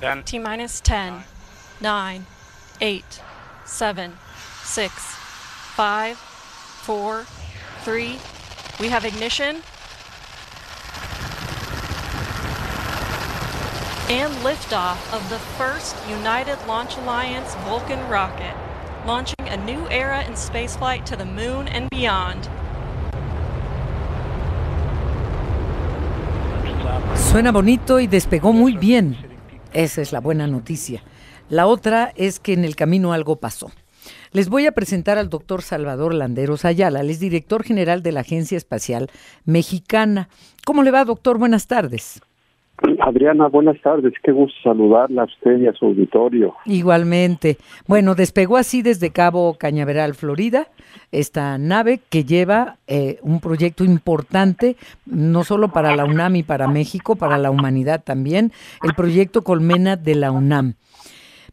Ten. T minus 10, 9, 8, 7, 6, 5, 4, 3. We have ignition. And liftoff of the first United Launch Alliance Vulcan rocket, launching a new era in spaceflight to the moon and beyond. Suena bonito y despegó muy bien. Esa es la buena noticia. La otra es que en el camino algo pasó. Les voy a presentar al doctor Salvador Landeros Ayala, él es director general de la Agencia Espacial Mexicana. ¿Cómo le va, doctor? Buenas tardes. Adriana, buenas tardes. Qué gusto saludarla a usted y a su auditorio. Igualmente. Bueno, despegó así desde Cabo Cañaveral, Florida, esta nave que lleva eh, un proyecto importante, no solo para la UNAM y para México, para la humanidad también, el proyecto Colmena de la UNAM.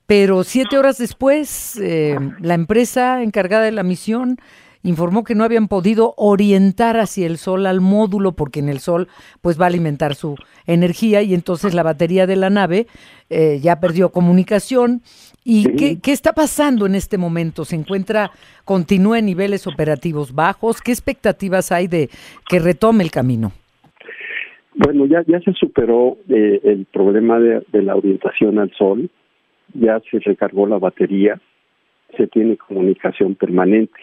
Pero siete horas después, eh, la empresa encargada de la misión informó que no habían podido orientar hacia el sol al módulo porque en el sol pues va a alimentar su energía y entonces la batería de la nave eh, ya perdió comunicación. ¿Y qué, qué, está pasando en este momento? ¿Se encuentra, continúa en niveles operativos bajos? ¿Qué expectativas hay de que retome el camino? Bueno, ya, ya se superó eh, el problema de, de la orientación al sol, ya se recargó la batería, se tiene comunicación permanente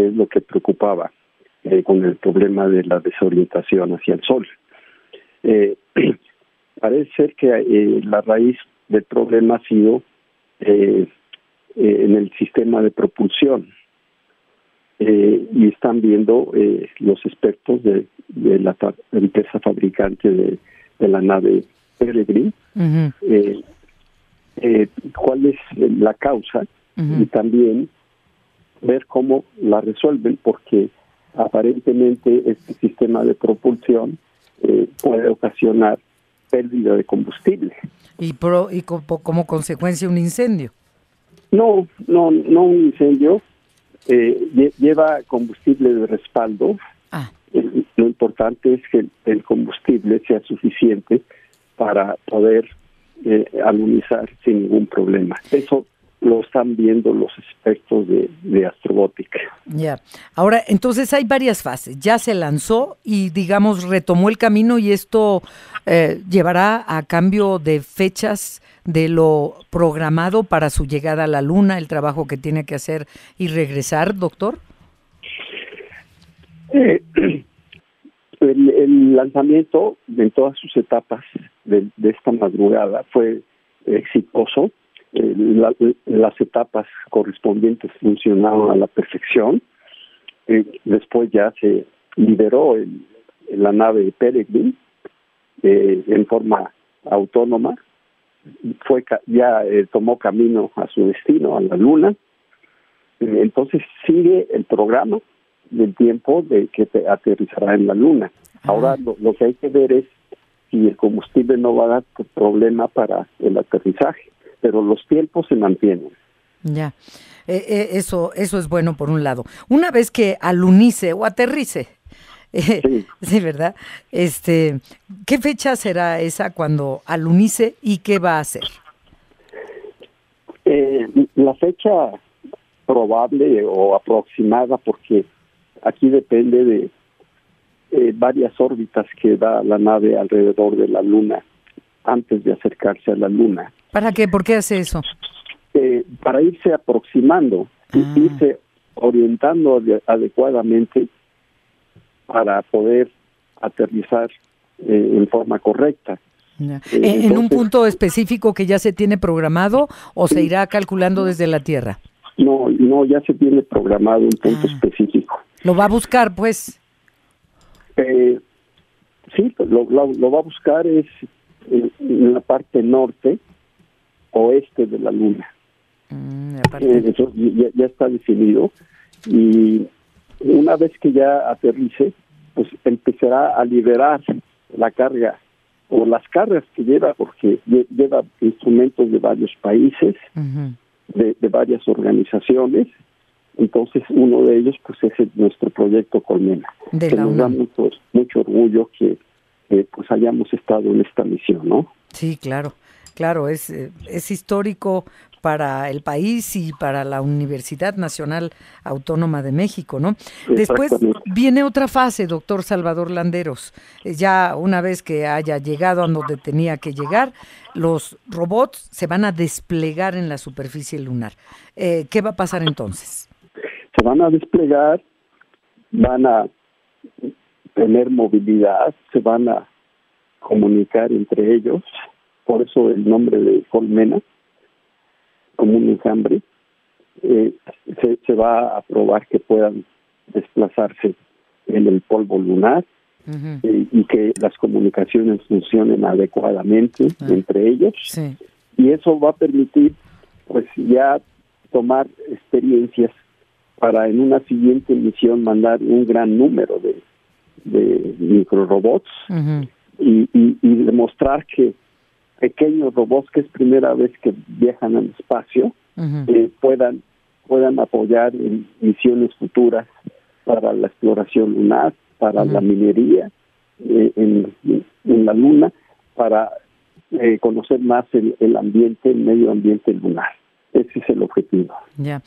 que es lo que preocupaba eh, con el problema de la desorientación hacia el sol. Eh, parece ser que eh, la raíz del problema ha sido en el sistema de propulsión. y están viendo los expertos de, de, la empresa fabricante de, de la nave Peregrine uh -huh. cuál es la causa uh -huh. y también ver cómo la resuelven, porque aparentemente este sistema de propulsión eh, puede ocasionar pérdida de combustible. ¿Y, pro, y como, como, consecuencia un incendio? No, no, no un incendio. Eh, lleva combustible de respaldo. Ah. Eh, lo importante es que el combustible sea suficiente para poder eh, alunizar sin ningún problema. Eso lo están viendo los expertos de, de astrobótica. Ya. Ahora, entonces hay varias fases. Ya se lanzó y, digamos, retomó el camino y esto eh, llevará a cambio de fechas de lo programado para su llegada a la Luna, el trabajo que tiene que hacer y regresar, doctor. Eh, el, el, lanzamiento en todas sus etapas de, de esta madrugada fue exitoso eh, la, las etapas correspondientes funcionaron a la perfección. Eh, después ya se liberó el, la nave Peregrine eh, en forma autónoma. Fue ya tomó camino a su destino, a la Luna. entonces sigue el programa del tiempo de que te aterrizará en la Luna. Ahora lo, lo que hay que ver es si el combustible no va a dar problema para el aterrizaje pero los tiempos se mantienen. Ya, eh, eh, eso, eso es bueno por un lado. Una vez que alunice o aterrice, eh, sí. sí. ¿verdad? Este, ¿qué fecha será esa cuando alunice y qué va a hacer? Eh, la fecha probable o aproximada, porque aquí depende de eh, varias órbitas que da la nave alrededor de la Luna antes de acercarse a la Luna. ¿Para qué? ¿Por qué hace eso? Eh, para irse aproximando, ah. irse orientando adecuadamente para poder aterrizar eh, en forma correcta. Eh, Entonces, ¿En un punto específico que ya se tiene programado o se irá calculando desde la Tierra? No, no, ya se tiene programado un punto ah. específico. ¿Lo va a buscar, pues? Eh, sí, lo, lo, lo, va a buscar es en, en la parte norte, oeste de la Luna. Mm, eh, eso ya, ya, está definido y una vez que ya aterrice, pues empezará a liberar la carga o las cargas que lleva, porque lleva instrumentos de varios países, uh -huh. de, de, varias organizaciones. Entonces, uno de ellos pues es el, nuestro proyecto Colmena. De que nos da mucho, mucho orgullo que, que pues hayamos estado en esta misión, ¿no? Sí, claro. Claro, es, eh, es histórico para el país y para la Universidad Nacional Autónoma de México, ¿no? Después viene otra fase, doctor Salvador Landeros. Eh, ya una vez que haya llegado a donde tenía que llegar, los robots se van a desplegar en la superficie lunar. Eh, ¿Qué va a pasar entonces? Se van a desplegar, van a tener movilidad, se van a comunicar entre ellos, por eso el nombre de colmena, como un enjambre, eh, se, va a probar que puedan desplazarse en el polvo lunar eh, y que las comunicaciones funcionen adecuadamente ah. entre ellos. Y eso va a permitir, pues ya tomar experiencias para en una siguiente misión mandar un gran número de, de microrobots y, y, y demostrar que pequeños robots que es primera vez que viajan al espacio eh, puedan puedan apoyar en misiones futuras para la exploración lunar, para la minería eh, en, en, la luna, para eh, conocer más el, el ambiente, el medio ambiente lunar. Ese es el objetivo. Ya.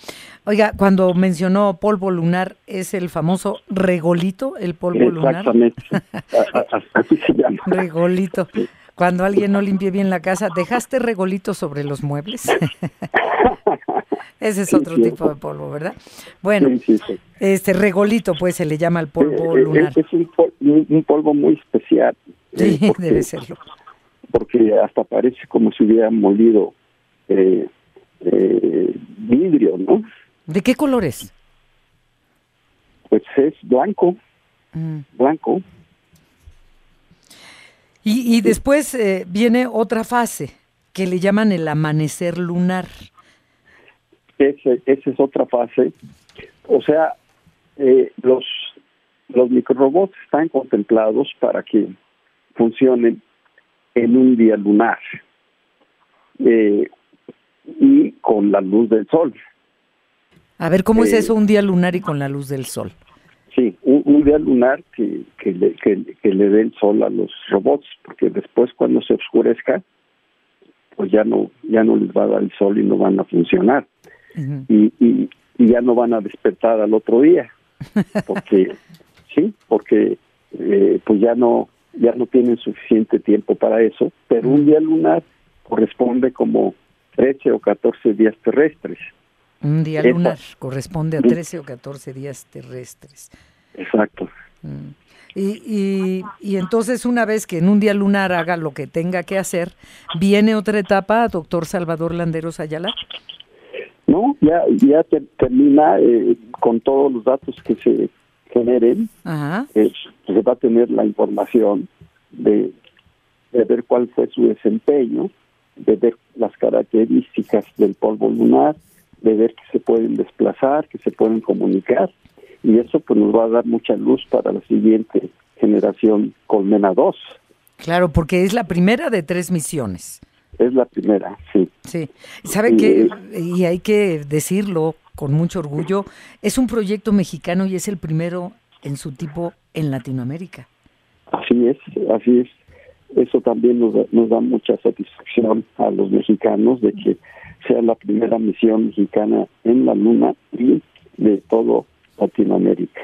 Oiga, cuando mencionó polvo lunar, ¿es el famoso regolito, el polvo lunar? Exactamente. Así se llama. Regolito. Cuando alguien no limpie bien la casa, ¿dejaste regolito sobre los muebles? Ese es otro tipo de polvo, ¿verdad? Bueno, este regolito, pues se le llama el polvo eh, eh, lunar. Es un, polvo muy especial. Sí, eh, debe serlo. Porque hasta parece como si hubiera molido vidrio, ¿no? ¿De qué color es? Pues es blanco, mm. blanco. Y, y después eh, viene otra fase que le llaman el amanecer lunar. Ese, esa es otra fase. O sea, eh, los, los microrobots están contemplados para que funcionen en un día lunar eh, y con la luz del sol. A ver, ¿cómo es eso un día lunar y con la luz del sol? Sí, un, día lunar que, que, le, que, le dé el sol a los robots, porque después cuando se oscurezca, pues ya no ya no les va a dar el sol y no van a funcionar. y, y, ya no van a despertar al otro día, porque sí, porque eh, pues ya no ya no tienen suficiente tiempo para eso, pero un día lunar corresponde como 13 o 14 días terrestres. Un día lunar corresponde a 13 o 14 días terrestres. Exacto. Mm. Y, y, entonces una vez que en un día lunar haga lo que tenga que hacer, ¿viene otra etapa, doctor Salvador Landeros Ayala? No, ya, ya termina eh, con todos los datos que se generen. Ajá. se va a tener la información de, de ver cuál fue su desempeño, de ver las características del polvo lunar, de ver que se pueden desplazar, que se pueden comunicar, y eso pues nos va a dar mucha luz para la siguiente generación Colmena 2. Claro, porque es la primera de tres misiones. Es la primera, sí. Sí. ¿Sabe qué? Y hay que decirlo con mucho orgullo, es un proyecto mexicano y es el primero en su tipo en Latinoamérica. Así es, así es. Eso también nos, nos da mucha satisfacción a los mexicanos de que sea la primera misión mexicana en la Luna y de todo Latinoamérica.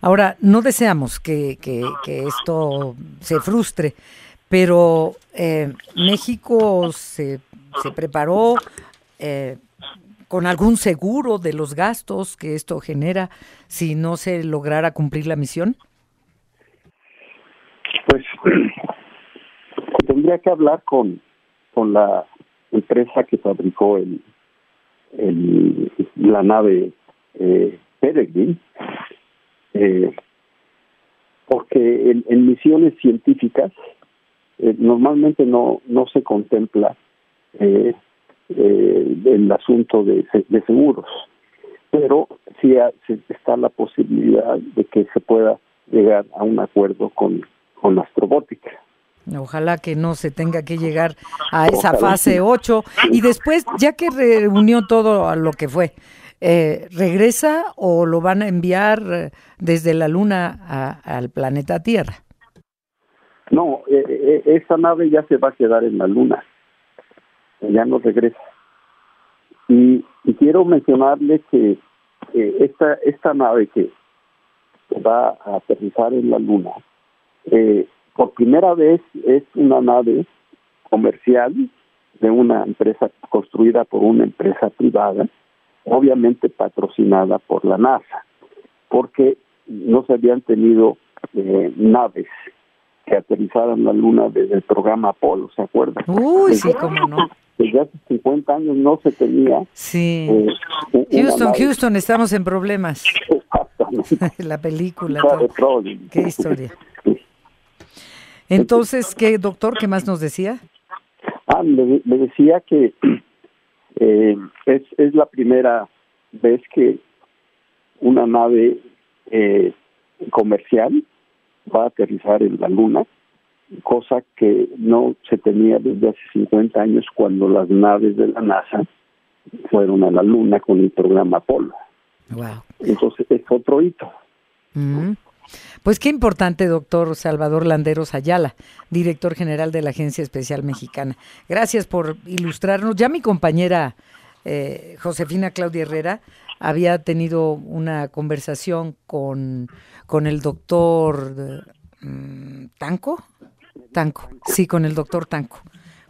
Ahora, no deseamos que, que, esto se frustre, pero eh, México se, se preparó eh, con algún seguro de los gastos que esto genera si no se lograra cumplir la misión. Pues tendría que hablar con, con la empresa que fabricó el, la nave eh, Peregrine, eh, porque en, misiones científicas eh, normalmente no no se contempla eh, eh, el asunto de, de seguros, pero sí está la posibilidad de que se pueda llegar a un acuerdo con, con Astrobótica. Ojalá que no se tenga que llegar a esa fase 8 y después, ya que reunió todo a lo que fue, eh, ¿regresa o lo van a enviar eh, desde la Luna al planeta Tierra? No, eh, esa nave ya se va a quedar en la Luna. ya no regresa. Y, quiero mencionarle que esta, esta nave que va a aterrizar en la Luna, eh, por primera vez es una nave comercial de una empresa construida por una empresa privada, obviamente patrocinada por la NASA, porque no se habían tenido eh, naves que aterrizaran la Luna desde el programa Apolo, ¿se acuerdan? Uy, sí, cómo no. Desde hace 50 años no se tenía. Sí. Eh, Houston, Houston, estamos en problemas. Exactamente. la película. Qué historia. Entonces, ¿qué, doctor? ¿Qué más nos decía? Ah, me, decía que eh, es, es la primera vez que una nave eh, comercial va a aterrizar en la Luna, cosa que no se tenía desde hace 50 años cuando las naves de la NASA fueron a la Luna con el programa Apolo. Wow. Entonces es otro hito. Mm. Pues qué importante, doctor Salvador Landeros Ayala, director general de la Agencia Especial Mexicana. Gracias por ilustrarnos. Ya mi compañera eh, Josefina Claudia Herrera había tenido una conversación con, con el doctor mm, Tanco. Tanco, sí, con el doctor Tanco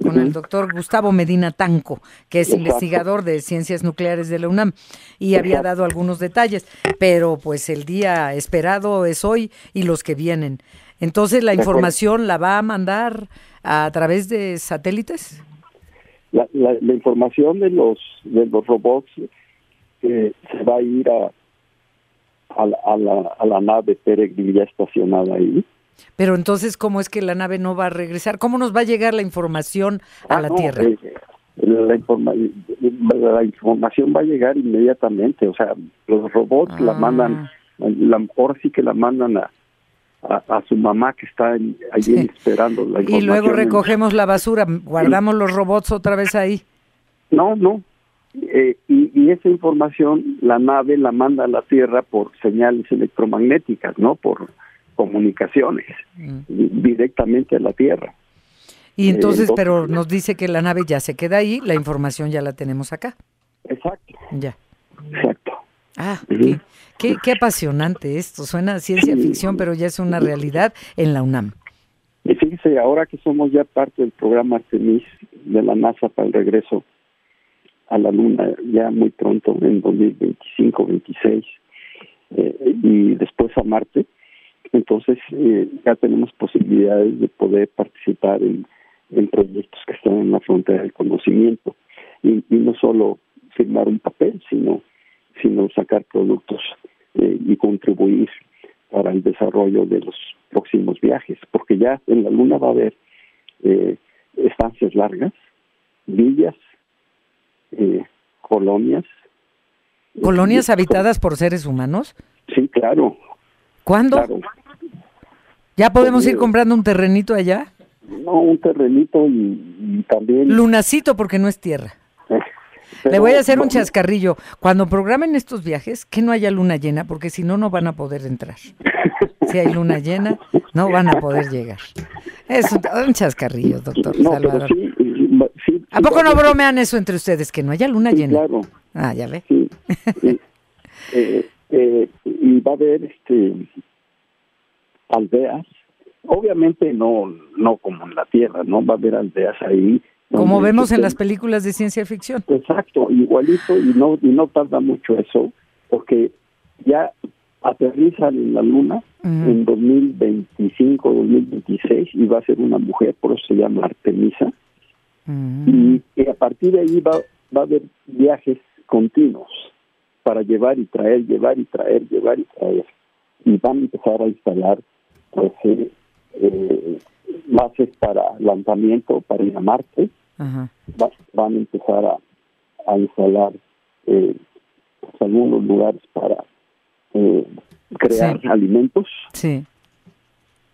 con el doctor Gustavo Medina Tanco, que es investigador de ciencias nucleares de la UNAM, y había dado algunos detalles, pero pues el día esperado es hoy y los que vienen. Entonces, ¿la información la va a mandar a través de satélites? La, la, información de los de los robots eh, se va a ir a, a, la, a la nave Peregrine ya estacionada ahí pero entonces, ¿cómo es que la nave no va a regresar? ¿Cómo nos va a llegar la información a ah, la Tierra? Eh, la, la, información va a llegar inmediatamente, o sea, los robots la ah. mandan, la, ahora sí que la mandan a, a, su mamá que está allí esperando la Y luego recogemos la basura, guardamos los robots otra vez ahí. No, no. Eh, y, y, esa información la nave la manda a la Tierra por señales electromagnéticas, ¿no? Por comunicaciones mm. directamente a la Tierra. Y entonces, pero nos dice que la nave ya se queda ahí, la información ya la tenemos acá. Exacto. Ya. Exacto. Ah, qué, qué, apasionante esto. Suena a ciencia ficción, pero ya es una realidad en la UNAM. Y fíjese, ahora que somos ya parte del programa Artemis de la NASA para el regreso a la Luna, ya muy pronto, en 2025, 26, eh, y después a Marte, entonces eh, ya tenemos posibilidades de poder participar en, proyectos que están en la frontera del conocimiento y, no solo firmar un papel, sino, sino sacar productos eh, y contribuir para el desarrollo de los próximos viajes, porque ya en la Luna va a haber eh, estancias largas, villas, colonias. ¿Colonias habitadas por seres humanos? Sí, claro. ¿Cuándo? ¿Ya podemos ir comprando un terrenito allá? No, un terrenito y, también... Lunacito porque no es tierra. Le voy a hacer un chascarrillo. Cuando programen estos viajes, que no haya luna llena, porque si no, no van a poder entrar. Si hay luna llena, no van a poder llegar. Es un, chascarrillo, doctor Salvador. ¿A poco no bromean eso entre ustedes, que no haya luna llena? Claro. Ah, ya ve. Eh, eh, y va a haber este aldeas, obviamente no no como en la Tierra, no va a haber aldeas ahí. Como vemos en las películas de ciencia ficción. Exacto, igualito y no y no tarda mucho eso, porque ya aterrizan en la Luna en 2025, 2026 y va a ser una mujer, por eso se llama Artemisa. y, y, a partir de ahí va, va a haber viajes continuos para llevar y traer, llevar y traer, llevar y traer. Y van a empezar a instalar pues, eh, eh, bases para lanzamiento, para ir a Marte. van a empezar a, instalar eh, pues, algunos lugares para eh, crear alimentos. Sí.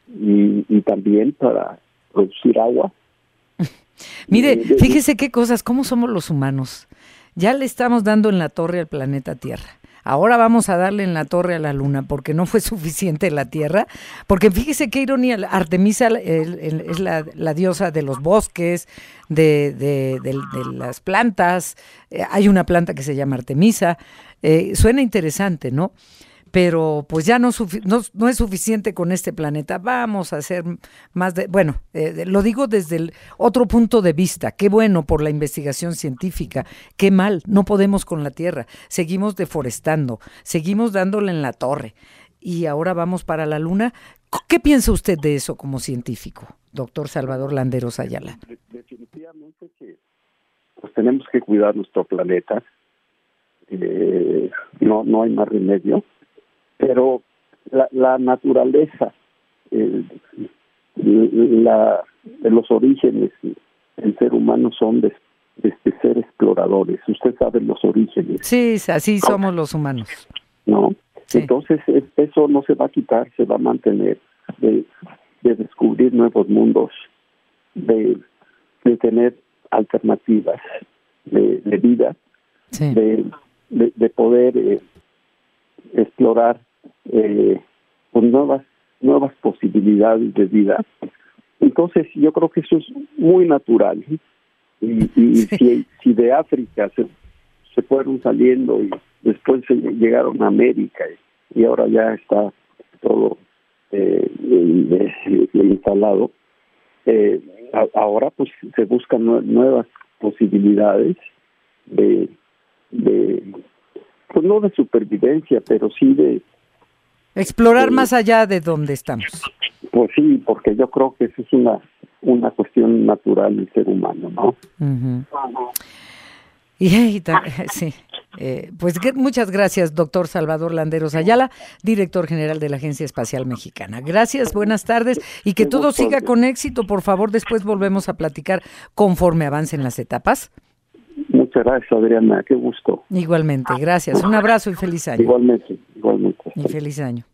Y, y también para producir agua. Mire, fíjese qué cosas, cómo somos los humanos. Ya le estamos dando en la torre al planeta Tierra ahora vamos a darle en la torre a la luna porque no fue suficiente la Tierra, porque fíjese qué ironía, Artemisa es la, diosa de los bosques, de, de, las plantas, eh, hay una planta que se llama Artemisa, eh, suena interesante, ¿no? Pero pues ya no, no, es suficiente con este planeta. Vamos a hacer más de, bueno, eh, lo digo desde el otro punto de vista. Qué bueno por la investigación científica, qué mal, no podemos con la Tierra. Seguimos deforestando, seguimos dándole en la torre y ahora vamos para la Luna. ¿Qué piensa usted de eso como científico, doctor Salvador Landeros Ayala? Definitivamente que pues tenemos que cuidar nuestro planeta. Eh, no, no hay más remedio pero la, la naturaleza, la, de los orígenes del ser humano son de, ser exploradores. Usted sabe los orígenes. Sí, así somos los humanos. ¿No? Entonces, eso no se va a quitar, se va a mantener, de, de descubrir nuevos mundos, de, de tener alternativas de, de vida, de, de, poder eh, explorar eh, con nuevas nuevas posibilidades de vida. Entonces yo creo que eso es muy natural. Y, si, si, de África se, se fueron saliendo y después se llegaron a América y, ahora ya está todo eh, instalado, eh, ahora pues se buscan nuevas posibilidades de, de pues no de supervivencia, pero sí de... Explorar más allá de donde estamos. Pues sí, porque yo creo que eso es una, una cuestión natural del ser humano, ¿no? Y, sí, eh, pues muchas gracias, doctor Salvador Landeros Ayala, director general de la Agencia Espacial Mexicana. Gracias, buenas tardes y que todo siga con éxito. Por favor, después volvemos a platicar conforme avancen las etapas. Muchas gracias, Adriana. Qué gusto. Igualmente, gracias. Un abrazo y feliz año. Igualmente, igualmente. Y feliz año.